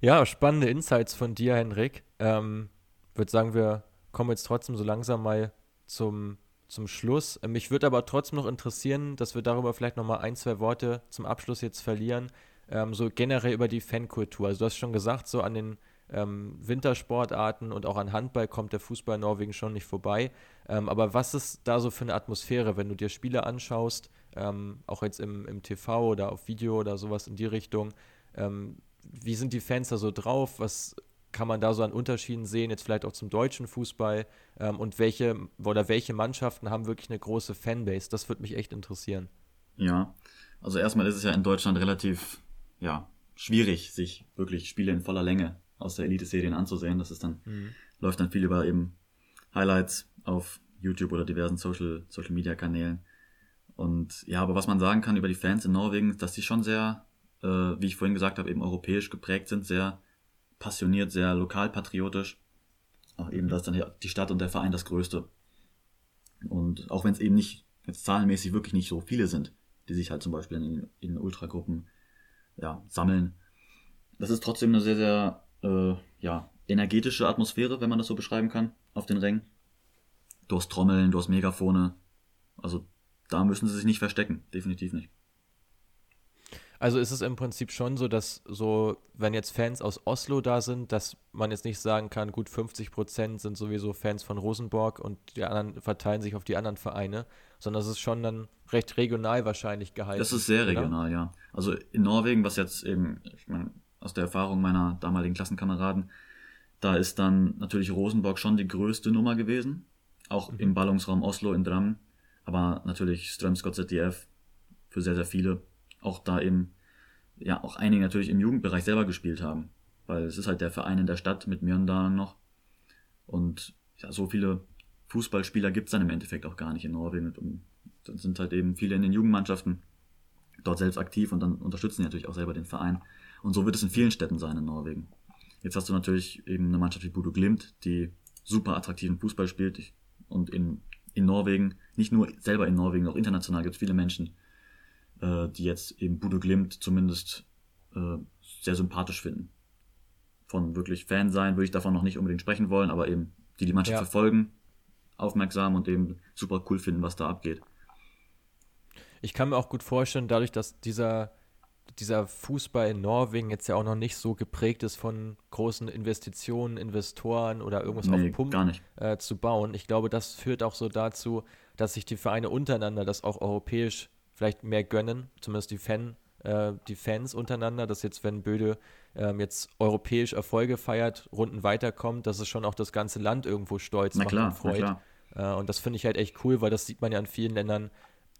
S3: Ja, spannende Insights von dir, Henrik. Ähm, würde sagen, wir kommen jetzt trotzdem so langsam mal zum zum Schluss. Ähm, mich würde aber trotzdem noch interessieren, dass wir darüber vielleicht nochmal ein, zwei Worte zum Abschluss jetzt verlieren. Ähm, so generell über die Fankultur. Also du hast schon gesagt, so an den ähm, Wintersportarten und auch an Handball kommt der Fußball in Norwegen schon nicht vorbei. Ähm, aber was ist da so für eine Atmosphäre, wenn du dir Spiele anschaust, ähm, auch jetzt im, im TV oder auf Video oder sowas in die Richtung? Ähm, wie sind die Fans da so drauf? Was kann man da so an Unterschieden sehen, jetzt vielleicht auch zum deutschen Fußball ähm, und welche oder welche Mannschaften haben wirklich eine große Fanbase? Das würde mich echt interessieren.
S1: Ja, also erstmal ist es ja in Deutschland relativ ja, schwierig, sich wirklich Spiele in voller Länge aus der Elite-Serien anzusehen. Das ist dann, mhm. läuft dann viel über eben Highlights auf YouTube oder diversen Social, Social Media Kanälen. Und ja, aber was man sagen kann über die Fans in Norwegen, dass die schon sehr, äh, wie ich vorhin gesagt habe, eben europäisch geprägt sind, sehr passioniert, sehr lokalpatriotisch. Auch eben, dass dann die Stadt und der Verein das Größte. Und auch wenn es eben nicht, jetzt zahlenmäßig wirklich nicht so viele sind, die sich halt zum Beispiel in, in Ultragruppen ja, sammeln. Das ist trotzdem eine sehr, sehr äh, ja, energetische Atmosphäre, wenn man das so beschreiben kann, auf den Rängen. Du hast Trommeln, du hast Megafone. Also da müssen sie sich nicht verstecken, definitiv nicht.
S3: Also ist es im Prinzip schon so, dass so, wenn jetzt Fans aus Oslo da sind, dass man jetzt nicht sagen kann, gut 50 Prozent sind sowieso Fans von Rosenborg und die anderen verteilen sich auf die anderen Vereine, sondern es ist schon dann recht regional wahrscheinlich gehalten.
S1: Das ist sehr regional, oder? ja. Also in Norwegen, was jetzt eben, ich meine, aus der Erfahrung meiner damaligen Klassenkameraden, da ist dann natürlich Rosenborg schon die größte Nummer gewesen, auch mhm. im Ballungsraum Oslo in Drammen, aber natürlich Strømsgodset ZDF für sehr, sehr viele auch da eben ja auch einige natürlich im Jugendbereich selber gespielt haben. Weil es ist halt der Verein in der Stadt mit Mjøndalen noch. Und ja, so viele Fußballspieler gibt es dann im Endeffekt auch gar nicht in Norwegen. Und dann sind halt eben viele in den Jugendmannschaften dort selbst aktiv und dann unterstützen die natürlich auch selber den Verein. Und so wird es in vielen Städten sein in Norwegen. Jetzt hast du natürlich eben eine Mannschaft wie Bodo Glimt, die super attraktiven Fußball spielt. Und in, in Norwegen, nicht nur selber in Norwegen, auch international gibt es viele Menschen, äh, die jetzt eben Bodo Glimt zumindest äh, sehr sympathisch finden. Von wirklich Fan sein würde ich davon noch nicht unbedingt sprechen wollen, aber eben die die Mannschaft ja. verfolgen, aufmerksam und eben super cool finden, was da abgeht.
S3: Ich kann mir auch gut vorstellen, dadurch, dass dieser, dieser Fußball in Norwegen jetzt ja auch noch nicht so geprägt ist von großen Investitionen, Investoren oder irgendwas nee, auf Pump äh, zu bauen. Ich glaube, das führt auch so dazu, dass sich die Vereine untereinander das auch europäisch vielleicht mehr gönnen, zumindest die, Fan, äh, die Fans untereinander, dass jetzt, wenn Böde ähm, jetzt europäisch Erfolge feiert, Runden weiterkommt, dass es schon auch das ganze Land irgendwo stolz na macht klar, und freut. Äh, und das finde ich halt echt cool, weil das sieht man ja in vielen Ländern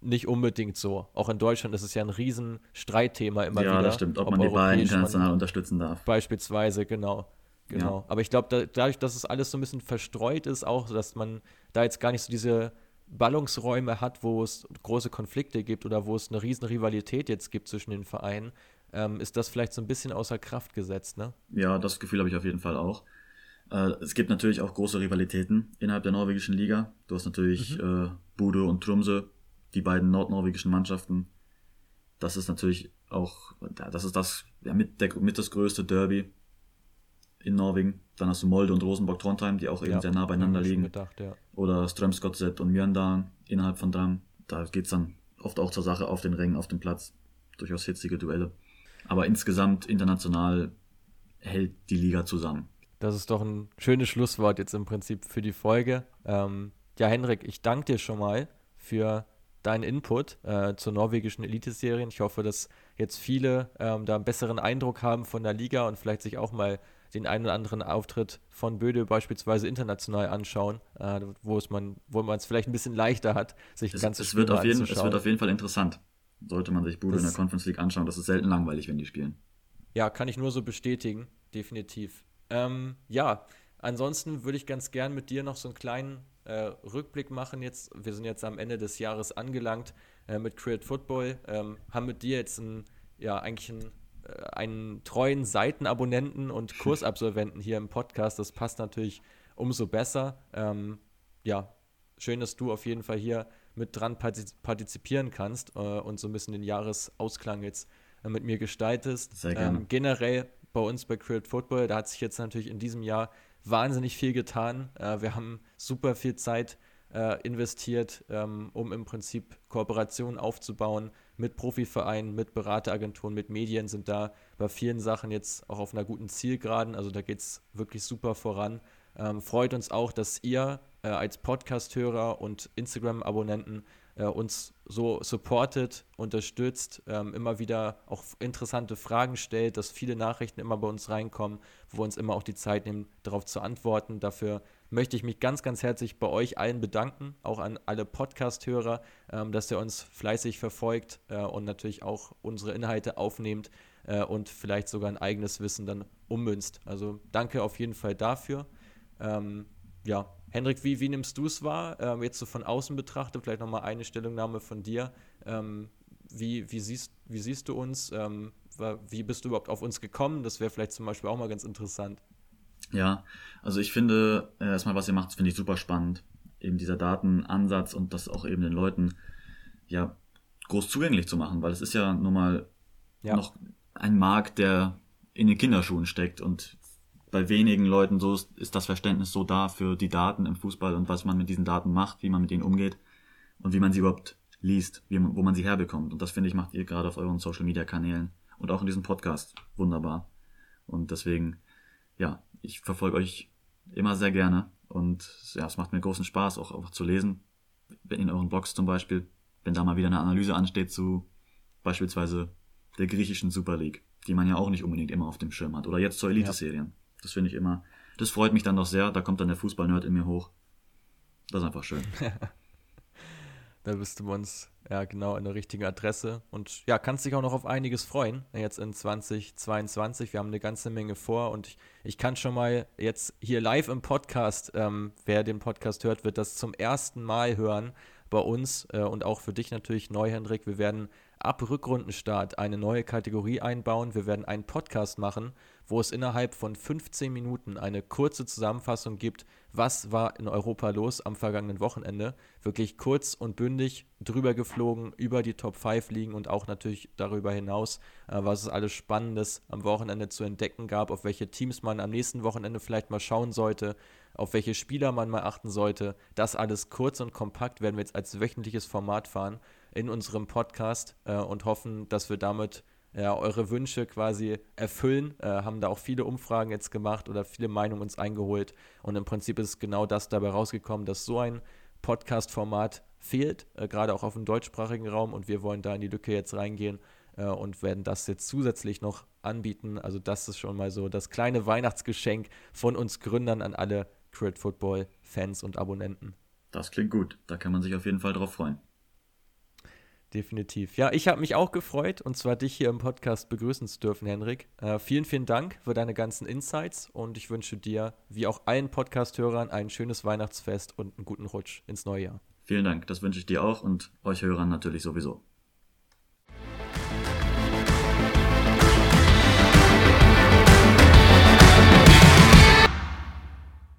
S3: nicht unbedingt so. Auch in Deutschland ist es ja ein riesen Streitthema immer
S1: ja,
S3: wieder. Ja,
S1: das stimmt, ob, ob man die Wahlen international unterstützen darf.
S3: Beispielsweise, genau. Genau. Ja. Aber ich glaube, da, dadurch, dass es alles so ein bisschen verstreut ist, auch, dass man da jetzt gar nicht so diese Ballungsräume hat, wo es große Konflikte gibt oder wo es eine riesen Rivalität jetzt gibt zwischen den Vereinen, ähm, ist das vielleicht so ein bisschen außer Kraft gesetzt, ne?
S1: Ja, das Gefühl habe ich auf jeden Fall auch. Äh, es gibt natürlich auch große Rivalitäten innerhalb der norwegischen Liga. Du hast natürlich mhm. äh, Bude und Trumse, die beiden nordnorwegischen Mannschaften. Das ist natürlich auch, das ist das, ja, mit, der, mit das größte Derby in Norwegen. Dann hast du Molde und Rosenborg Trondheim, die auch eben ja, sehr nah beieinander liegen. Gedacht, ja. Oder Strømsgodset und Mjøndalen innerhalb von Dram. Da geht's dann oft auch zur Sache auf den Rängen, auf dem Platz. Durchaus hitzige Duelle. Aber insgesamt international hält die Liga zusammen.
S3: Das ist doch ein schönes Schlusswort jetzt im Prinzip für die Folge. Ähm, ja, Henrik, ich danke dir schon mal für deinen Input äh, zur norwegischen Eliteserien. Ich hoffe, dass jetzt viele ähm, da einen besseren Eindruck haben von der Liga und vielleicht sich auch mal den einen oder anderen Auftritt von Böde beispielsweise international anschauen, äh, wo es man, wo man es vielleicht ein bisschen leichter hat, sich
S1: es,
S3: ganze
S1: es wird auf jeden, Es wird auf jeden Fall interessant. Sollte man sich Bude in der Conference League anschauen. Das ist selten langweilig, wenn die spielen.
S3: Ja, kann ich nur so bestätigen, definitiv. Ähm, ja, ansonsten würde ich ganz gern mit dir noch so einen kleinen äh, Rückblick machen jetzt. Wir sind jetzt am Ende des Jahres angelangt äh, mit Create Football. Ähm, haben mit dir jetzt einen, ja, eigentlich äh, einen treuen Seitenabonnenten und Kursabsolventen hier im Podcast. Das passt natürlich umso besser. Ähm, ja, schön, dass du auf jeden Fall hier mit dran partizipieren kannst äh, und so ein bisschen den Jahresausklang jetzt äh, mit mir gestaltest.
S1: Sehr gerne. Ähm,
S3: generell bei uns bei Create Football, da hat sich jetzt natürlich in diesem Jahr wahnsinnig viel getan. Äh, wir haben super viel Zeit äh, investiert, ähm, um im Prinzip Kooperationen aufzubauen mit Profivereinen, mit Berateragenturen, mit Medien, sind da bei vielen Sachen jetzt auch auf einer guten Zielgeraden. Also da geht es wirklich super voran. Ähm, freut uns auch, dass ihr äh, als Podcast-Hörer und Instagram-Abonnenten äh, uns so supportet, unterstützt, ähm, immer wieder auch interessante Fragen stellt, dass viele Nachrichten immer bei uns reinkommen, wo wir uns immer auch die Zeit nehmen, darauf zu antworten. Dafür möchte ich mich ganz, ganz herzlich bei euch allen bedanken, auch an alle Podcast-Hörer, ähm, dass ihr uns fleißig verfolgt äh, und natürlich auch unsere Inhalte aufnehmt äh, und vielleicht sogar ein eigenes Wissen dann ummünzt. Also danke auf jeden Fall dafür. Ähm, ja, Hendrik, wie, wie nimmst du es wahr? Ähm, jetzt so von außen betrachtet, vielleicht nochmal eine Stellungnahme von dir. Ähm, wie, wie, siehst, wie siehst du uns? Ähm, wie bist du überhaupt auf uns gekommen? Das wäre vielleicht zum Beispiel auch mal ganz interessant.
S1: Ja, also ich finde, äh, erstmal, was ihr macht, finde ich super spannend. Eben dieser Datenansatz und das auch eben den Leuten ja groß zugänglich zu machen, weil es ist ja nun mal ja. noch ein Markt, der in den Kinderschuhen steckt und bei wenigen Leuten so ist, ist das Verständnis so da für die Daten im Fußball und was man mit diesen Daten macht, wie man mit ihnen umgeht und wie man sie überhaupt liest, wie, wo man sie herbekommt. Und das finde ich macht ihr gerade auf euren Social Media Kanälen und auch in diesem Podcast wunderbar. Und deswegen, ja, ich verfolge euch immer sehr gerne und ja, es macht mir großen Spaß, auch, auch zu lesen. In euren Blogs zum Beispiel, wenn da mal wieder eine Analyse ansteht zu beispielsweise der griechischen Super League, die man ja auch nicht unbedingt immer auf dem Schirm hat. Oder jetzt zur Elite-Serien. Ja. Das finde ich immer, das freut mich dann doch sehr. Da kommt dann der Fußball-Nerd in mir hoch. Das ist einfach schön.
S3: Da bist du bei uns ja genau an der richtigen Adresse und ja, kannst dich auch noch auf einiges freuen jetzt in 2022. Wir haben eine ganze Menge vor und ich, ich kann schon mal jetzt hier live im Podcast, ähm, wer den Podcast hört, wird das zum ersten Mal hören bei uns äh, und auch für dich natürlich neu, Hendrik. Wir werden ab Rückrundenstart eine neue Kategorie einbauen. Wir werden einen Podcast machen, wo es innerhalb von 15 Minuten eine kurze Zusammenfassung gibt, was war in Europa los am vergangenen Wochenende. Wirklich kurz und bündig drüber geflogen, über die Top 5 liegen und auch natürlich darüber hinaus, äh, was es alles Spannendes am Wochenende zu entdecken gab, auf welche Teams man am nächsten Wochenende vielleicht mal schauen sollte, auf welche Spieler man mal achten sollte. Das alles kurz und kompakt werden wir jetzt als wöchentliches Format fahren in unserem Podcast äh, und hoffen, dass wir damit ja, eure Wünsche quasi erfüllen. Äh, haben da auch viele Umfragen jetzt gemacht oder viele Meinungen uns eingeholt. Und im Prinzip ist genau das dabei rausgekommen, dass so ein Podcast-Format fehlt, äh, gerade auch auf dem deutschsprachigen Raum. Und wir wollen da in die Lücke jetzt reingehen äh, und werden das jetzt zusätzlich noch anbieten. Also das ist schon mal so das kleine Weihnachtsgeschenk von uns Gründern an alle Crit Football Fans und Abonnenten.
S1: Das klingt gut. Da kann man sich auf jeden Fall drauf freuen.
S3: Definitiv. Ja, ich habe mich auch gefreut, und zwar dich hier im Podcast begrüßen zu dürfen, Henrik. Äh, vielen, vielen Dank für deine ganzen Insights und ich wünsche dir, wie auch allen Podcast-Hörern, ein schönes Weihnachtsfest und einen guten Rutsch ins neue Jahr.
S1: Vielen Dank, das wünsche ich dir auch und euch Hörern natürlich sowieso.